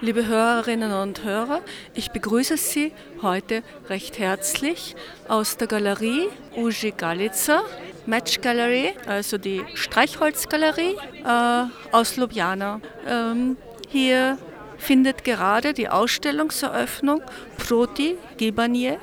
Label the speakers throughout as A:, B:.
A: Liebe Hörerinnen und Hörer, ich begrüße Sie heute recht herzlich aus der Galerie Uji Galica, Match Gallery, also die Streichholzgalerie äh, aus Ljubljana. Ähm, hier findet gerade die Ausstellungseröffnung Proti Gibanje,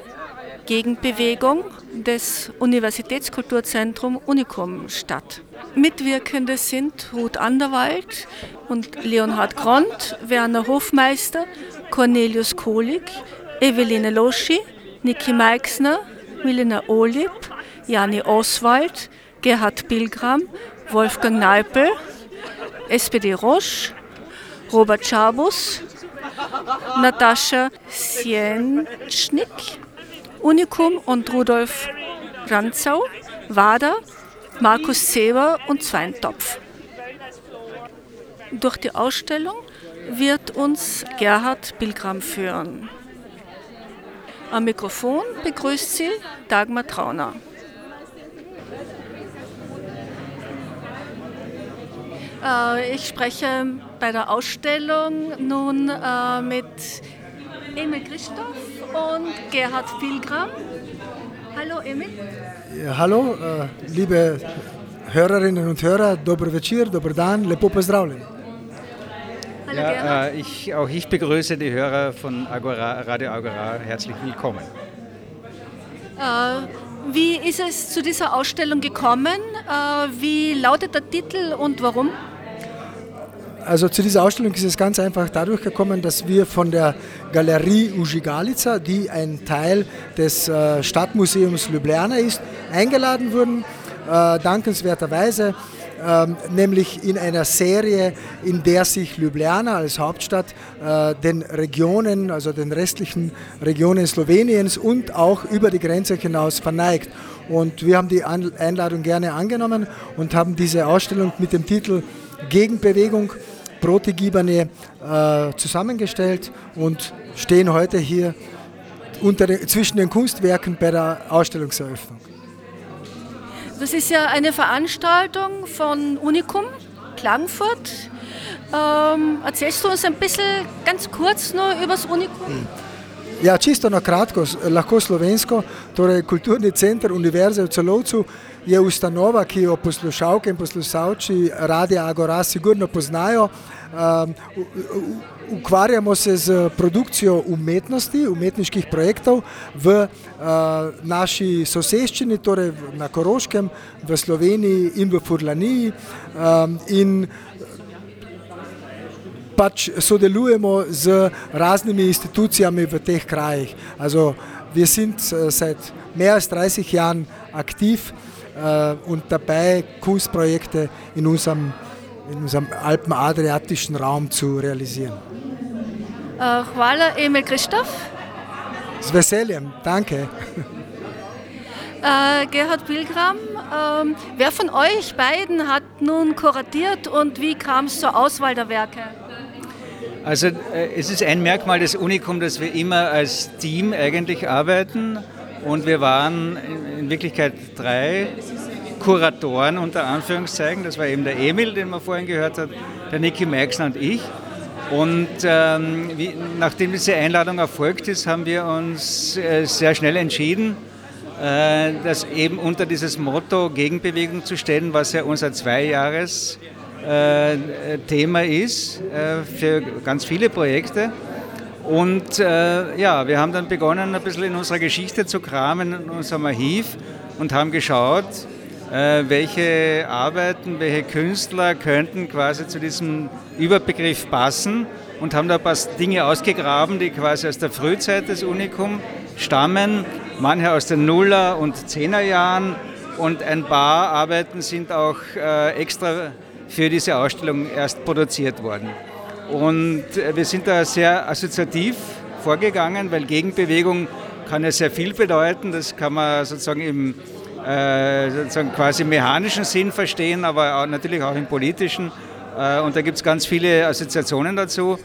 A: Gegenbewegung des Universitätskulturzentrums Unicum statt. Mitwirkende sind Ruth Anderwald und Leonhard Gront, Werner Hofmeister, Cornelius Kohlig, Eveline Loschi, Niki Meixner, Milena Olip, Jani Oswald, Gerhard Pilgram, Wolfgang Neipel, SPD Roche, Robert Schabus, Natascha Sienschnick, Unikum und Rudolf Ranzau, WADA, Markus Seber und Zweintopf. Durch die Ausstellung wird uns Gerhard Pilgram führen. Am Mikrofon begrüßt sie Dagmar Trauner. Äh, ich spreche bei der Ausstellung nun äh, mit Emil Christoph und Gerhard Pilgram. Hallo Emil.
B: Ja, hallo, äh, liebe Hörerinnen und Hörer, dober večer, dober dan, lepo pozdravljeni.
A: Hallo
C: Ja,
A: Gerhard.
C: äh, ich, auch ich begrüße die Hörer von Agora, Radio Agora herzlich willkommen.
A: Äh, wie ist es zu dieser Ausstellung gekommen? Äh, wie lautet der Titel und warum?
B: Also zu dieser Ausstellung ist es ganz einfach dadurch gekommen, dass wir von der Galerie Ujigalica, die ein Teil des äh, Stadtmuseums Ljubljana ist, eingeladen wurden, äh, dankenswerterweise, ähm, nämlich in einer Serie, in der sich Ljubljana als Hauptstadt äh, den Regionen, also den restlichen Regionen Sloweniens und auch über die Grenze hinaus verneigt. Und wir haben die Einladung gerne angenommen und haben diese Ausstellung mit dem Titel Gegenbewegung Protigibane äh, zusammengestellt und stehen heute hier unter den, zwischen den Kunstwerken bei der Ausstellungseröffnung.
A: Das ist ja eine Veranstaltung von Unicum Klagenfurt. Ähm, erzählst du uns ein bisschen ganz kurz nur über das Unicum?
B: Ja, čisto na kratko, lahko slovensko, torej Kulturni center Univerze v Celovcu je ustanova, ki jo poslušalke in poslušalci Radia Agora sigurno poznajo. Um, ukvarjamo se z produkcijo umetnosti, umetniških projektov v uh, naši soseščini, torej na Koroškem, v Sloveniji in v Furlaniji. Um, in pač sodelujemo z raznimi institucijami v teh krajih. Also wir sind äh, seit mehr als 30 Jahren aktiv äh, und dabei, Kunstprojekte in unserem, in unserem alpenadriatischen Raum zu realisieren.
A: Äh, hvala, Emil Christoph.
B: Z veseljem, danke.
A: Äh, Gerhard Pilgram, ähm, wer von euch beiden hat nun kuratiert und wie kam es zur Auswahl der Werke?
C: Also äh, es ist ein Merkmal des Unikum, dass wir immer als Team eigentlich arbeiten und wir waren in, Wirklichkeit drei Kuratoren unter Anführungszeichen. Das war eben der Emil, den man vorhin gehört hat, der Niki Meixner und ich. Und ähm, wie, nachdem diese Einladung erfolgt ist, haben wir uns äh, sehr schnell entschieden, äh, das eben unter dieses Motto Gegenbewegung zu stellen, was ja unser Zweijahres Thema ist äh, für ganz viele Projekte. Und äh, ja, wir haben dann begonnen, ein bisschen in unserer Geschichte zu kramen, in unserem Archiv und haben geschaut, äh, welche Arbeiten, welche Künstler könnten quasi zu diesem Überbegriff passen und haben da ein paar Dinge ausgegraben, die quasi aus der Frühzeit des Unikum stammen, manche aus den Nuller- und Zehnerjahren und ein paar Arbeiten sind auch äh, extra für diese Ausstellung erst produziert worden. Und äh, wir sind da sehr assoziativ vorgegangen, weil Gegenbewegung kann ja sehr viel bedeuten. Das kann man sozusagen im äh, sozusagen quasi mechanischen Sinn verstehen, aber auch, natürlich auch im politischen. Äh, und da gibt es ganz viele Assoziationen dazu.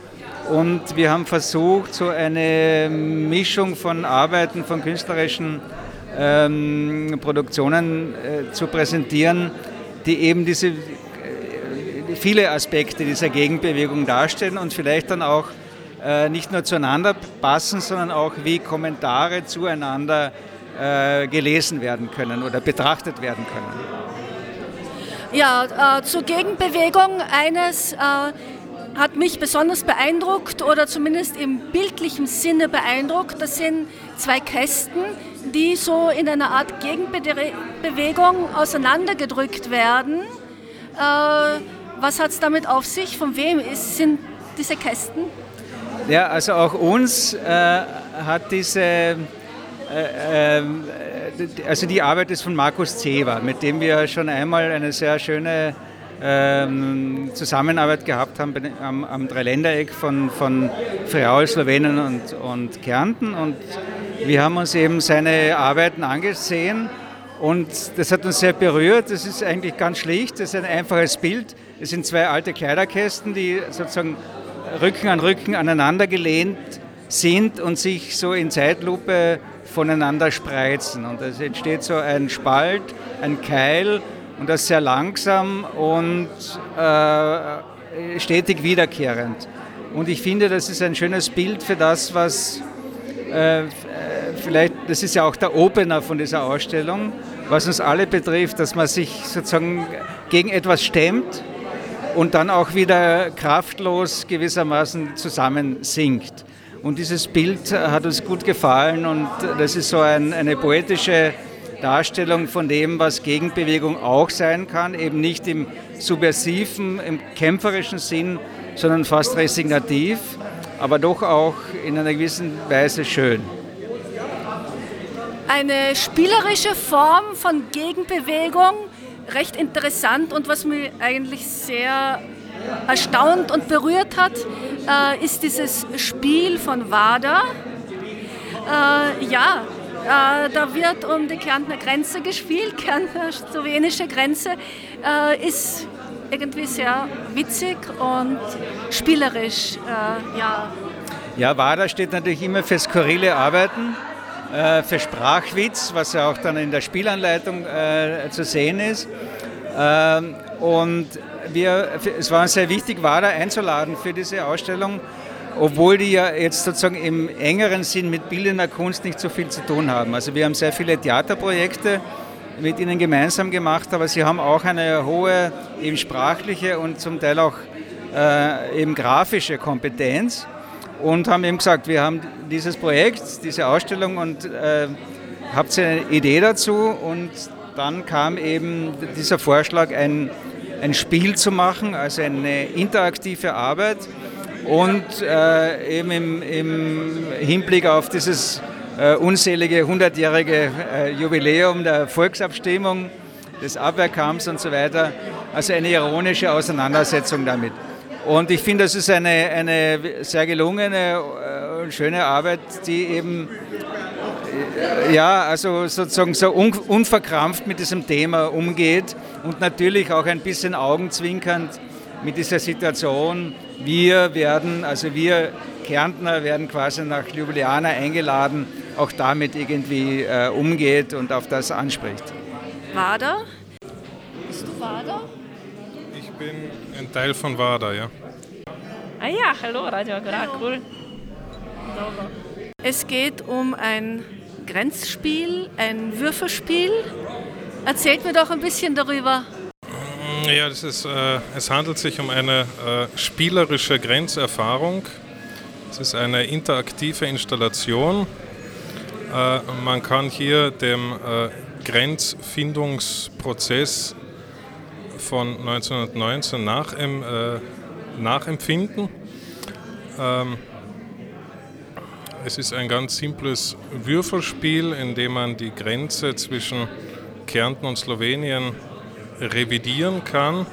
C: Und wir haben versucht, so eine Mischung von Arbeiten, von künstlerischen ähm, Produktionen äh, zu präsentieren, die eben diese viele Aspekte dieser Gegenbewegung darstellen und vielleicht dann auch äh, nicht nur zueinander passen, sondern auch wie Kommentare zueinander äh, gelesen werden können oder betrachtet werden können.
A: Ja, äh, zur Gegenbewegung eines äh, hat mich besonders beeindruckt oder zumindest im bildlichen Sinne beeindruckt. Das sind zwei Kästen, die so in einer Art Gegenbewegung auseinandergedrückt werden. Äh, was hat es damit auf sich? Von wem ist, sind diese Kästen?
C: Ja, also auch uns äh, hat diese, äh, ähm, also die Arbeit ist von Markus Zewa, mit dem wir schon einmal eine sehr schöne ähm, Zusammenarbeit gehabt haben am, am Dreiländereck von, von Friaul, Slowenien und, und Kärnten. Und wir haben uns eben seine Arbeiten angesehen und das hat uns sehr berührt. Das ist eigentlich ganz schlicht, das ist ein einfaches Bild. Es sind zwei alte Kleiderkästen, die sozusagen Rücken an Rücken aneinander gelehnt sind und sich so in Zeitlupe voneinander spreizen. Und es entsteht so ein Spalt, ein Keil und das sehr langsam und äh, stetig wiederkehrend. Und ich finde, das ist ein schönes Bild für das, was äh, vielleicht, das ist ja auch der Opener von dieser Ausstellung, was uns alle betrifft, dass man sich sozusagen gegen etwas stemmt und dann auch wieder kraftlos gewissermaßen zusammensinkt. Und dieses Bild hat uns gut gefallen und das ist so ein, eine poetische Darstellung von dem, was Gegenbewegung auch sein kann, eben nicht im subversiven, im kämpferischen Sinn, sondern fast resignativ, aber doch auch in einer gewissen Weise schön.
A: Eine spielerische Form von Gegenbewegung, recht interessant und was mich eigentlich sehr erstaunt und berührt hat, äh, ist dieses Spiel von WADA. Äh, ja, äh, da wird um die Kärntner Grenze gespielt, Kärntner slowenische Grenze, äh, ist irgendwie sehr witzig und spielerisch. Äh, ja.
C: ja, WADA steht natürlich immer für skurrile Arbeiten, äh, für Sprachwitz, was ja auch dann in der Spielanleitung äh, zu sehen ist. Ähm, und wir, es war sehr wichtig, WADA einzuladen für diese Ausstellung obwohl die ja jetzt sozusagen im engeren Sinn mit bildender Kunst nicht so viel zu tun haben. Also wir haben sehr viele Theaterprojekte mit ihnen gemeinsam gemacht, aber sie haben auch eine hohe eben sprachliche und zum Teil auch äh, eben grafische Kompetenz und haben eben gesagt, wir haben dieses Projekt, diese Ausstellung und äh, habt ihr eine Idee dazu und dann kam eben dieser Vorschlag, ein, ein Spiel zu machen, also eine interaktive Arbeit und äh, eben im, im, Hinblick auf dieses äh, unselige 100-jährige äh, Jubiläum der Volksabstimmung, des Abwehrkampfs und so weiter, also eine ironische Auseinandersetzung damit. Und ich finde, das ist eine, eine sehr gelungene äh, und schöne Arbeit, die eben äh, ja, also sozusagen so un unverkrampft mit diesem Thema umgeht und natürlich auch ein bisschen augenzwinkernd mit dieser Situation wir werden, also wir Kärntner werden quasi nach Ljubljana eingeladen, auch damit irgendwie äh, umgeht und auf das anspricht.
A: WADA? Bist du WADA?
D: Ich bin ein Teil von WADA, ja.
E: Ah ja, hallo Radio Agrar, cool.
A: Es geht um ein Grenzspiel, ein Würfelspiel. Erzählt mir doch ein bisschen darüber.
D: Ja, das ist, äh, es handelt sich um eine äh, spielerische Grenzerfahrung. Es ist eine interaktive Installation. Äh, man kann hier dem äh, Grenzfindungsprozess von 1919 nachem, äh, nachempfinden. Ähm, es ist ein ganz simples Würfelspiel, in dem man die Grenze zwischen Kärnten und Slowenien revidieren kann.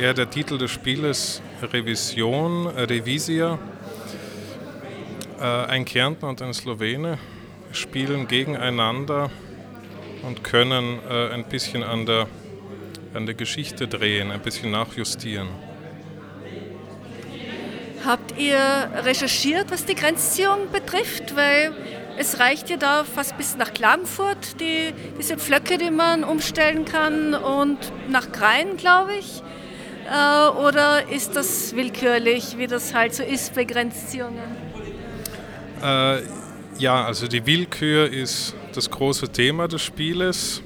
D: Ja, der Titel des Spieles Revision, Revisia. Äh, ein Kärntner und ein Slowene spielen gegeneinander und können äh, ein bisschen an der, an der Geschichte drehen, ein bisschen nachjustieren.
A: Habt ihr recherchiert, was die Grenzziehung betrifft? Weil es reicht ja da fast bis nach Klagenfurt, die, diese Pflöcke, die man umstellen kann, und nach Krain, glaube ich. Äh, oder ist das willkürlich, wie das halt so ist bei Grenzziehungen?
D: Äh, ja, also die Willkür ist das große Thema des Spieles.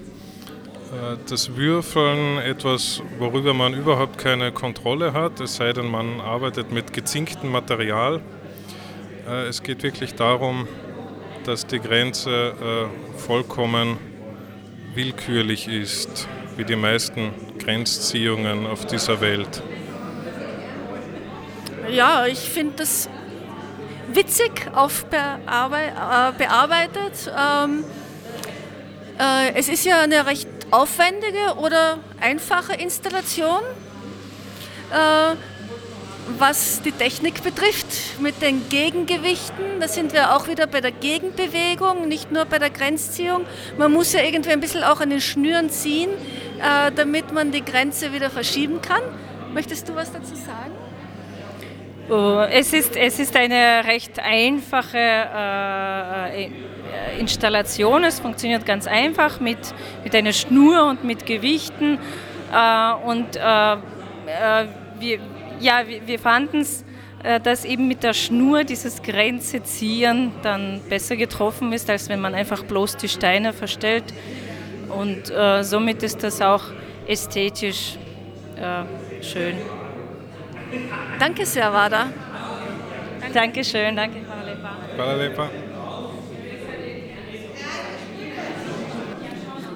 D: Äh, das Würfeln etwas, worüber man überhaupt keine Kontrolle hat, es sei denn, man arbeitet mit gezinktem Material. Äh, es geht wirklich darum, dass die Grenze äh, vollkommen willkürlich ist, wie die meisten Grenzziehungen auf dieser Welt.
A: Ja, ich finde das witzig aufbearbeitet. Ähm, äh, es ist ja eine recht aufwendige oder einfache Installation. Äh, was die Technik betrifft, mit den Gegengewichten, da sind wir auch wieder bei der Gegenbewegung, nicht nur bei der Grenzziehung. Man muss ja irgendwie ein bisschen auch an den Schnüren ziehen, äh, damit man die Grenze wieder verschieben kann. Möchtest du was dazu sagen?
E: Oh, es, ist, es ist eine recht einfache äh, äh, Installation. Es funktioniert ganz einfach mit, mit einer Schnur und mit Gewichten. Äh, und äh, äh, wir, ja, wir, wir fanden es, äh, dass eben mit der Schnur dieses Grenze ziehen dann besser getroffen ist, als wenn man einfach bloß die Steine verstellt. Und somit ist das auch ästhetisch schön.
A: Danke sehr, Wada.
E: Dankeschön, danke.
D: Hvala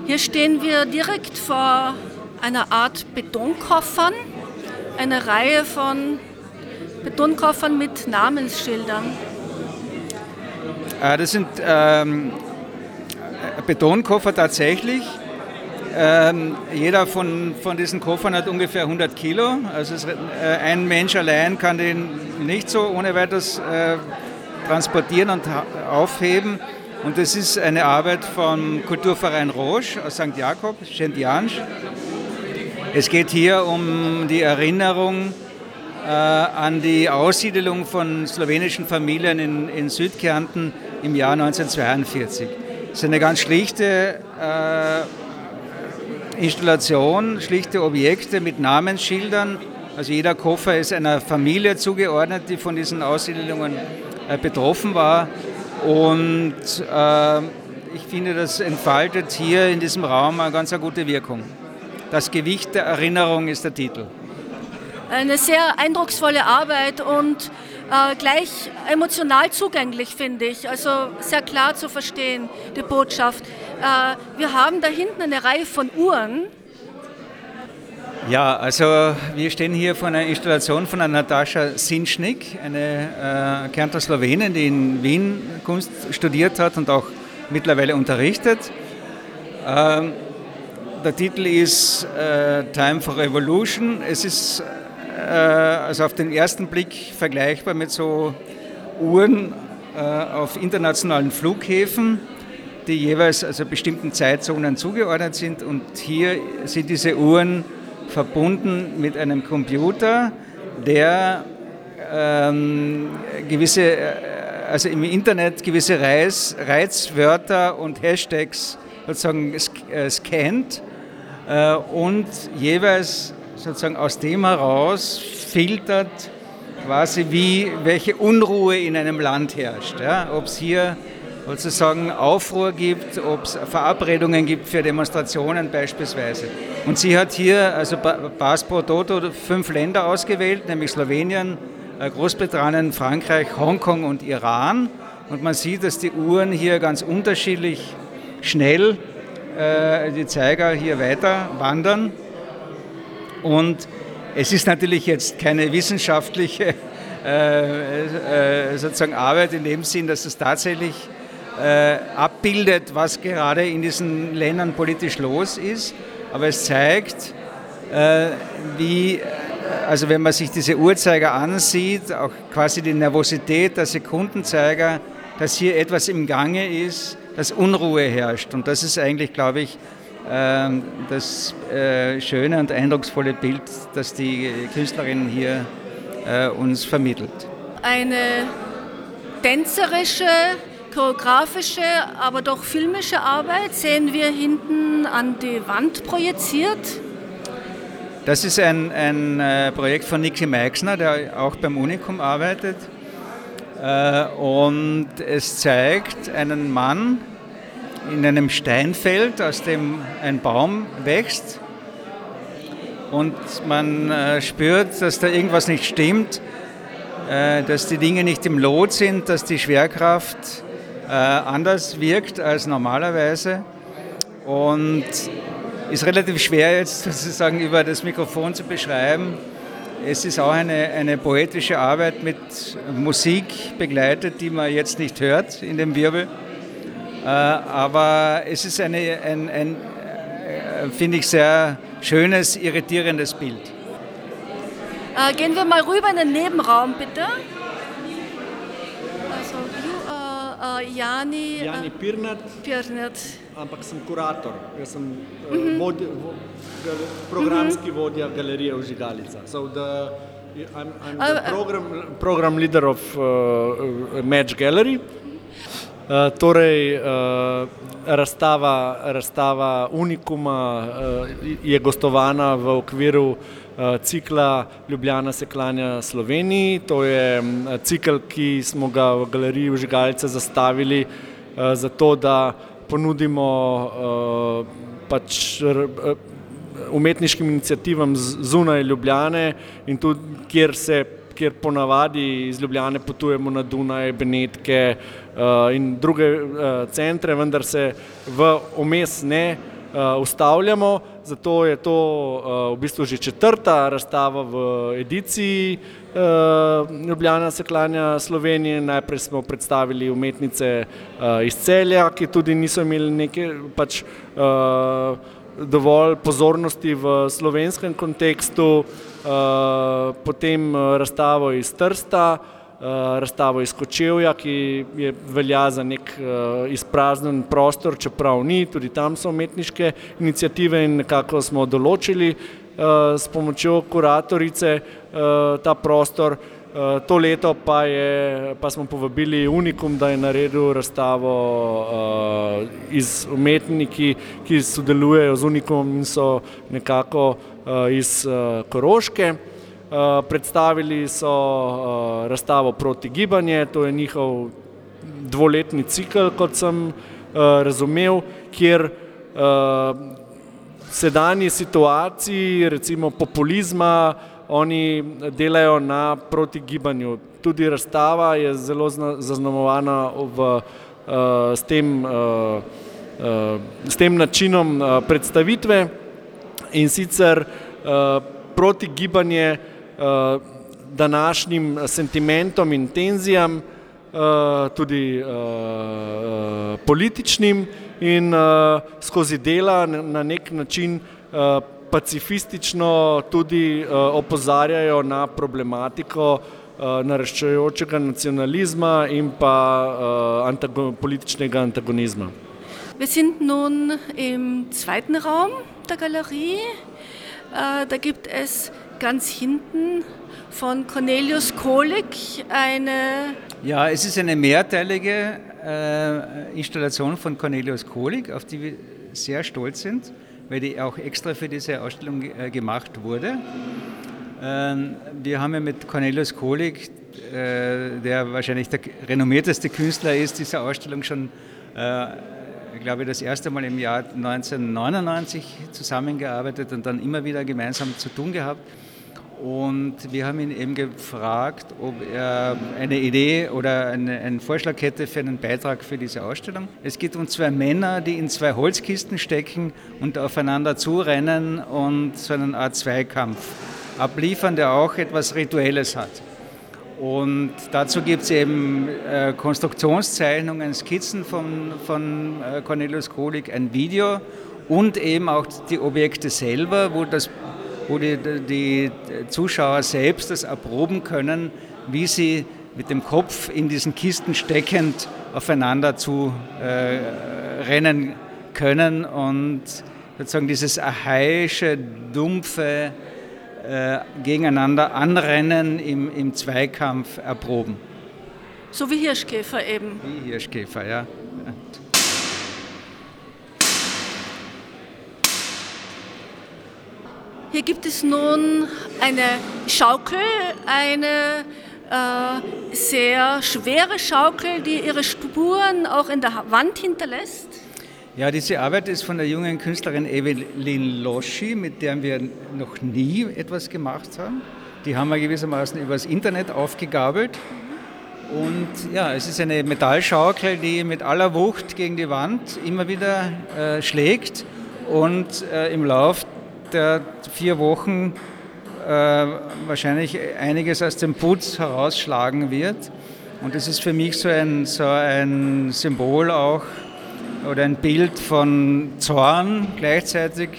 A: Hier stehen wir direkt vor einer Art Betonkoffern, eine Reihe von Betonkoffern mit Namensschildern.
C: Äh, das sind ähm, Betonkoffer tatsächlich. Ähm, jeder von, von diesen Koffern hat ungefähr 100 Kilo. Also es, äh, ein Mensch allein kann den nicht so ohne weiteres äh, transportieren und aufheben. Und das ist eine Arbeit vom Kulturverein Roche aus St. Jakob, Schentiansch. Es geht hier um die Erinnerung äh, an die Aussiedelung von slowenischen Familien in, in Südkärnten im Jahr 1942. Es ist eine ganz schlichte äh, Installation, schlichte Objekte mit Namensschildern. Also jeder Koffer ist einer Familie zugeordnet, die von diesen Aussiedlungen äh, betroffen war. Und äh, ich finde, das entfaltet hier in diesem Raum eine ganz eine gute Wirkung. Das Gewicht der Erinnerung ist der Titel.
A: Eine sehr eindrucksvolle Arbeit und äh, gleich emotional zugänglich, finde ich. Also sehr klar zu verstehen, die Botschaft. Äh, wir haben da hinten eine Reihe von Uhren.
C: Ja, also wir stehen hier vor einer Installation von Natascha Sinschnik, eine äh, Kärntner Slowenin, die in Wien Kunst studiert hat und auch mittlerweile unterrichtet. Ähm, der Titel ist äh, Time for Revolution. Es ist äh, also auf den ersten Blick vergleichbar mit so Uhren äh, auf internationalen Flughäfen die jeweils also bestimmten Zeitzonen zugeordnet sind. Und hier sind diese Uhren verbunden mit einem Computer, der ähm, gewisse, äh, also im Internet gewisse Reiz, Reizwörter und Hashtags sozusagen äh, scannt äh, und jeweils sozusagen aus dem heraus filtert, quasi wie welche Unruhe in einem Land herrscht. Ja? Ob es hier sozusagen Aufruhr gibt, ob es Verabredungen gibt für Demonstrationen beispielsweise. Und sie hat hier, also pro Toto, fünf Länder ausgewählt, nämlich Slowenien, äh, Großbritannien, Frankreich, Hongkong und Iran. Und man sieht, dass die Uhren hier ganz unterschiedlich schnell äh, die Zeiger hier weiter wandern. Und es ist natürlich jetzt keine wissenschaftliche äh, äh, sozusagen Arbeit in dem Sinn, dass es tatsächlich äh, abbildet, was gerade in diesen Ländern politisch los ist. Aber es zeigt, äh, wie, also wenn man sich diese Uhrzeiger ansieht, auch quasi die Nervosität der Sekundenzeiger, dass hier etwas im Gange ist, dass Unruhe herrscht. Und das ist eigentlich, glaube ich, ähm, das äh, schöne und eindrucksvolle Bild, das die Künstlerin hier äh, uns vermittelt.
A: Eine tänzerische, choreografische, aber doch filmische Arbeit sehen wir hinten an die Wand projiziert.
C: Das ist ein, ein äh, Projekt von Niki Meixner, der auch beim Unikum arbeitet. Und es zeigt einen Mann, in einem Steinfeld, aus dem ein Baum wächst. Und man äh, spürt, dass da irgendwas nicht stimmt, äh, dass die Dinge nicht im Lot sind, dass die Schwerkraft äh, anders wirkt als normalerweise. Und ist relativ schwer jetzt sozusagen über das Mikrofon zu beschreiben. Es ist auch eine, eine poetische Arbeit mit Musik begleitet, die man jetzt nicht hört in dem Wirbel. Äh, aber es ist eine, ein, ein äh, finde ich, sehr schönes, irritierendes Bild.
A: Äh, gehen wir mal rüber in den Nebenraum, bitte. Uh, uh, Jani,
F: Jani Pirnat.
A: Pirnat.
F: Ampak sem kurator, jaz sem mm -hmm. vod, vo, programski mm -hmm. vodja galerije Užigalica. So the, I'm, I'm the program, program leader of uh, Match Gallery. Uh, torej, uh, razstava, razstava Unikuma uh, je gostovana v okviru uh, cikla Ljubljana se klanja Sloveniji. To je um, cikl, ki smo ga v galeriji Užigalce zastavili uh, zato, da ponudimo uh, pač umetniškim iniciativam zunaj Ljubljane in tudi kjer se kjer ponavadi iz Ljubljane potujemo na Dunaj, Benetke uh, in druge uh, centre, vendar se v omes ne uh, ustavljamo. Zato je to uh, v bistvu že četrta razstava v ediciji uh, Ljubljana se klanja Slovenije. Najprej smo predstavili umetnice iz celja, ki tudi niso imeli neke pač. Dovolj pozornosti v slovenskem kontekstu, Eh, potem eh, razstavo iz Trsta, eh, razstavo iz Kočevja, ki je velja za nek izpraznjen prostor, čeprav ni, tudi tam so umetniške inicijative in nekako smo določili s pomočjo kuratorice ta prostor. To leto pa, je, pa smo povabili Unikum, da je naredil razstavo iz umetniki, ki sodelujejo z Unikumom in so nekako Eh, iz eh, Koroške. Eh, predstavili so razstavo Proti gibanje, to je njihov dvoletni cikl, kot sem razumel, kjer sedanji situaciji, recimo populizma, oni delajo na protigibanju. Tudi razstava je zelo zaznamovana v, s, tem, s tem načinom predstavitve in sicer proti gibanje uh, današnjim sentimentom in tenzijam, uh, tudi uh, političnim in skozi dela na nek način pacifistično tudi opozarjajo na problematiko naraščajočega nacionalizma in pa antago političnega antagonizma.
A: Wir sind nun im zweiten Raum der Galerie. Äh, da gibt es ganz hinten von Cornelius Kohlig eine.
C: Ja, es ist eine mehrteilige äh, Installation von Cornelius Kohlig, auf die wir sehr stolz sind, weil die auch extra für diese Ausstellung äh, gemacht wurde. Ähm, wir haben ja mit Cornelius Kohlig, äh, der wahrscheinlich der renommierteste Künstler ist, diese Ausstellung schon äh, glaube ich, das erste Mal im Jahr 1999 zusammengearbeitet und dann immer wieder gemeinsam zu tun gehabt. Und wir haben ihn eben gefragt, ob er eine Idee oder eine, einen Vorschlag hätte für einen Beitrag für diese Ausstellung. Es geht um zwei Männer, die in zwei Holzkisten stecken und aufeinander zurennen und so einen Art Zweikampf abliefern, der auch etwas Rituelles hat. Und dazu gibt es eben äh, Konstruktionszeichnungen, Skizzen von, von äh, Cornelius Kohlig, ein Video und eben auch die Objekte selber, wo, das, wo die, die Zuschauer selbst das erproben können, wie sie mit dem Kopf in diesen Kisten steckend aufeinander zu äh, rennen können und sozusagen dieses archaische, dumpfe äh, gegeneinander anrennen im, im Zweikampf erproben.
A: So wie Hirschkäfer eben.
C: Wie Hirschkäfer, ja.
A: Hier gibt es nun eine Schaukel, eine äh, sehr schwere Schaukel, die ihre Spuren auch in der Wand hinterlässt.
C: Ja, diese Arbeit ist von der jungen Künstlerin Evelyn Loschi, mit der wir noch nie etwas gemacht haben. Die haben wir gewissermaßen übers Internet aufgegabelt. Und ja, es ist eine Metallschaukel, die mit aller Wucht gegen die Wand immer wieder äh, schlägt und äh, im Lauf der vier Wochen äh, wahrscheinlich einiges aus dem Putz herausschlagen wird. Und das ist für mich so ein, so ein Symbol auch oder ein Bild von Zorn gleichzeitig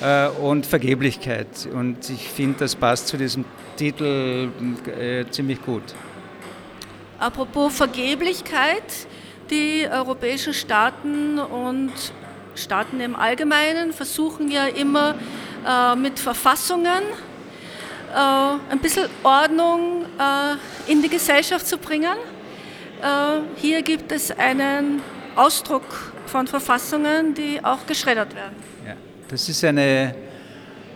C: äh, und Vergeblichkeit. Und ich finde, das passt zu diesem Titel äh, ziemlich gut.
A: Apropos Vergeblichkeit, die europäischen Staaten und Staaten im Allgemeinen versuchen ja immer äh, mit Verfassungen äh, ein bisschen Ordnung äh, in die Gesellschaft zu bringen. Hier gibt es einen Ausdruck von Verfassungen, die auch geschreddert werden.
C: Ja, das ist eine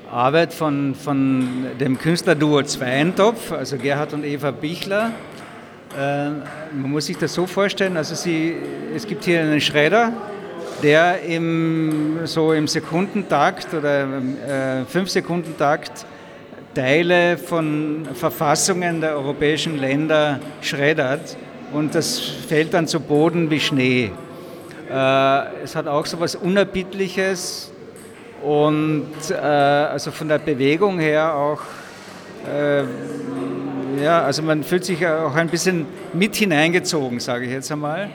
C: Arbeit von, von dem Künstlerduo Zweintopf, also Gerhard und Eva Bichler. Man muss sich das so vorstellen, also sie, es gibt hier einen Schredder, der im, so im Sekundentakt oder äh, fünf Sekundentakt Teile von Verfassungen der europäischen Länder schreddert und das fällt dann zu Boden wie Schnee. Äh, es hat auch so etwas Unerbittliches und äh, also von der Bewegung her auch, äh, ja, also man fühlt sich auch ein bisschen mit hineingezogen, sage ich jetzt einmal.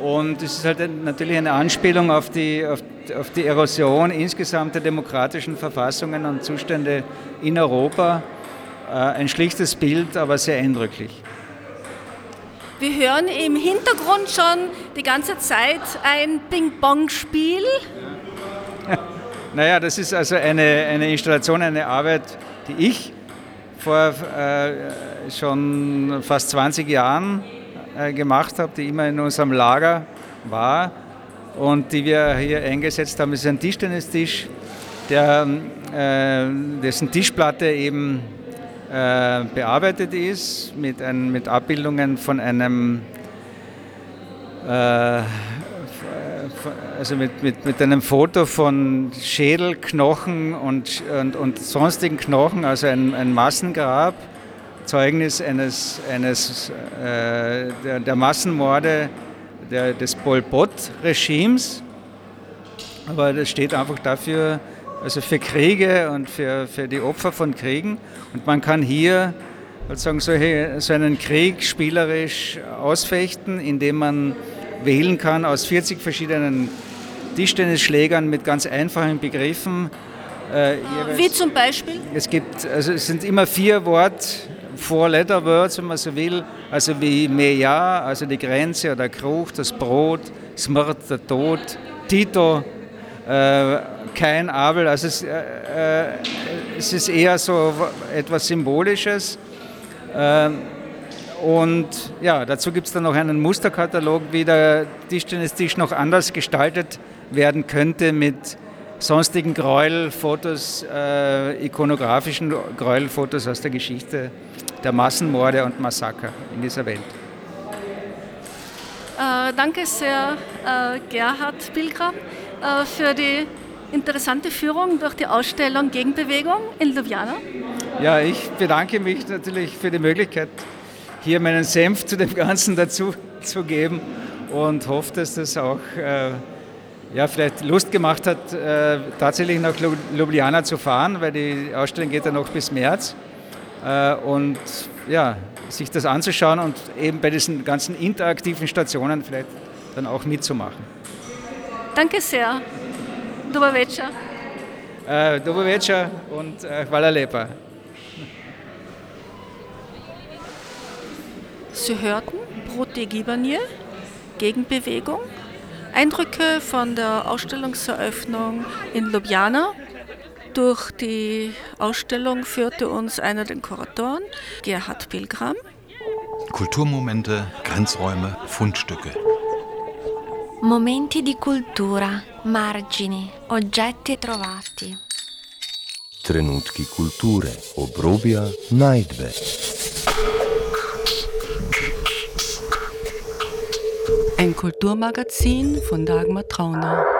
C: Und es ist halt natürlich eine Anspielung auf die, auf, auf, die Erosion insgesamt der demokratischen Verfassungen und Zustände in Europa. Äh, ein schlichtes Bild, aber sehr eindrücklich.
A: Wir hören im Hintergrund schon die ganze Zeit ein Ping-Pong-Spiel.
C: naja, das ist also eine, eine Installation, eine Arbeit, die ich vor äh, schon fast 20 Jahren äh, gemacht habe, die immer in unserem Lager war und die wir hier eingesetzt haben. Das ist ein Tischtennistisch, der, äh, dessen Tischplatte eben äh, bearbeitet ist mit, ein, mit Abbildungen von einem äh, also mit, mit, mit einem Foto von Schädel, Knochen und, und, und sonstigen Knochen, also ein, ein Massengrab Zeugnis eines, eines äh, der, der, Massenmorde der, des Pol Pot-Regimes. Aber das steht einfach dafür, also für Kriege und für, für die Opfer von Kriegen. Und man kann hier sozusagen solche, so einen Krieg spielerisch ausfechten, indem man wählen kann aus 40 verschiedenen Tischtennisschlägern mit ganz einfachen Begriffen.
A: Äh, Wie zum Beispiel?
C: Es gibt, also es sind immer vier Wort, Four-Letter Words, wenn man so will, also wie Meja, also die Grenze oder Kruch, das Brot, Smrt, der Tod, Tito, äh, kein Abel, also es, äh, äh, es, ist eher so etwas Symbolisches. Äh, und ja, dazu gibt es dann noch einen Musterkatalog, wie der Tischtennistisch noch anders gestaltet werden könnte mit sonstigen Gräuelfotos, äh, ikonografischen Gräuelfotos aus der Geschichte der Massenmorde und Massaker in dieser Welt.
A: Äh, danke sehr, äh, Gerhard Pilgram, äh, für die interessante Führung durch die Ausstellung Gegenbewegung in Ljubljana.
C: Ja, ich bedanke mich natürlich für die Möglichkeit, hier meinen Senf zu dem Ganzen dazu zu geben und hoffe, dass das auch äh, ja, vielleicht Lust gemacht hat, äh, tatsächlich nach Ljubljana zu fahren, weil die Ausstellung geht ja noch bis März. Äh, und ja, sich das anzuschauen und eben bei diesen ganzen interaktiven Stationen vielleicht dann auch mitzumachen.
A: Danke sehr. Dobar večer.
C: Äh, Dobar večer und äh, hvala lepa.
A: Sie hörten Brot de Gibanier Gegenbewegung. Eindrücke von der Ausstellungseröffnung in Ljubljana. Durch die Ausstellung führte uns einer der Kuratoren, Gerhard Pilgram.
G: Kulturmomente, Grenzräume, Fundstücke.
H: Momenti di cultura, margini, oggetti trovati.
I: Trenutki kulture, obrobja, najdbe.
J: Ein Kulturmagazin von Dagmar Trauner.